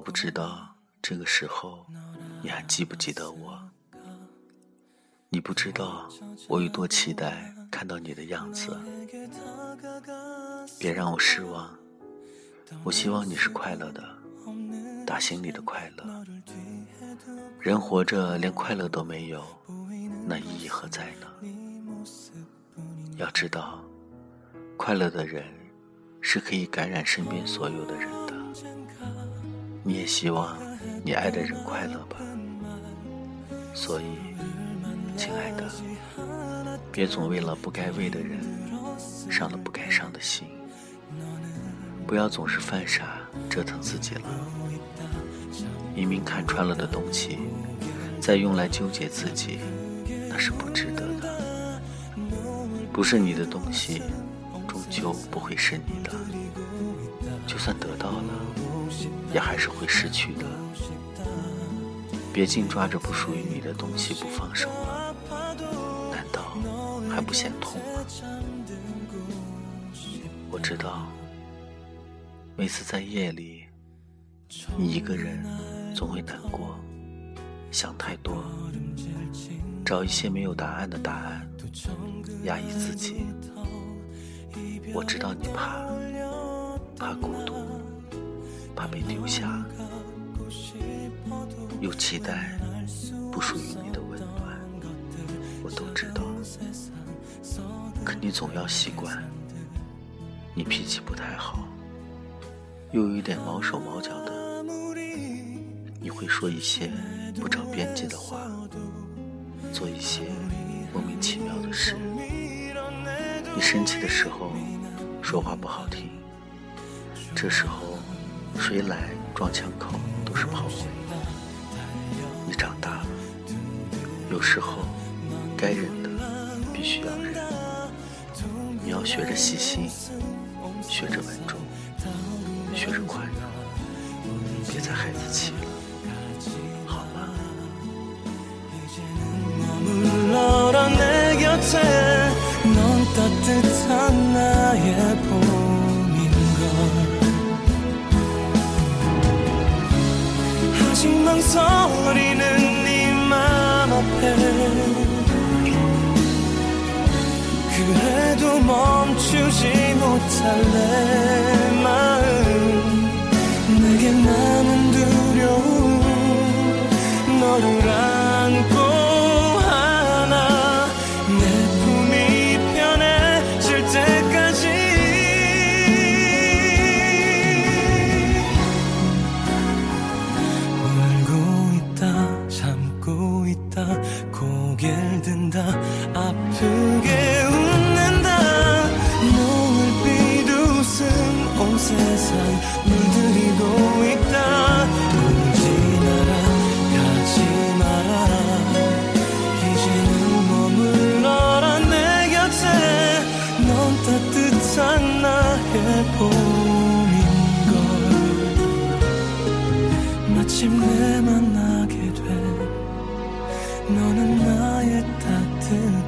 我不知道这个时候你还记不记得我，你不知道我有多期待看到你的样子。别让我失望，我希望你是快乐的，打心里的快乐。人活着连快乐都没有，那意义何在呢？要知道，快乐的人是可以感染身边所有的人。你也希望你爱的人快乐吧？所以，亲爱的，别总为了不该为的人伤了不该伤的心。不要总是犯傻折腾自己了。明明看穿了的东西，再用来纠结自己，那是不值得的。不是你的东西，终究不会是你的。就算得到了，也还是会失去的。别净抓着不属于你的东西不放手了，难道还不嫌痛吗？我知道。每次在夜里，你一个人总会难过，想太多，找一些没有答案的答案，压抑自己。我知道你怕，怕被丢下，又期待不属于你的温暖，我都知道。可你总要习惯，你脾气不太好。又有一点毛手毛脚的，你会说一些不着边际的话，做一些莫名其妙的事。你生气的时候说话不好听，这时候谁来撞枪口都是炮灰。你长大了，有时候该忍的必须要忍，你要学着细心，学着稳重。学着宽容，别再孩子气了， 풀지 못할 내 마음. 내게 많은 두려움 너를 항상 나의 봄인걸. 마침내 만나게 돼. 너는 나의 따뜻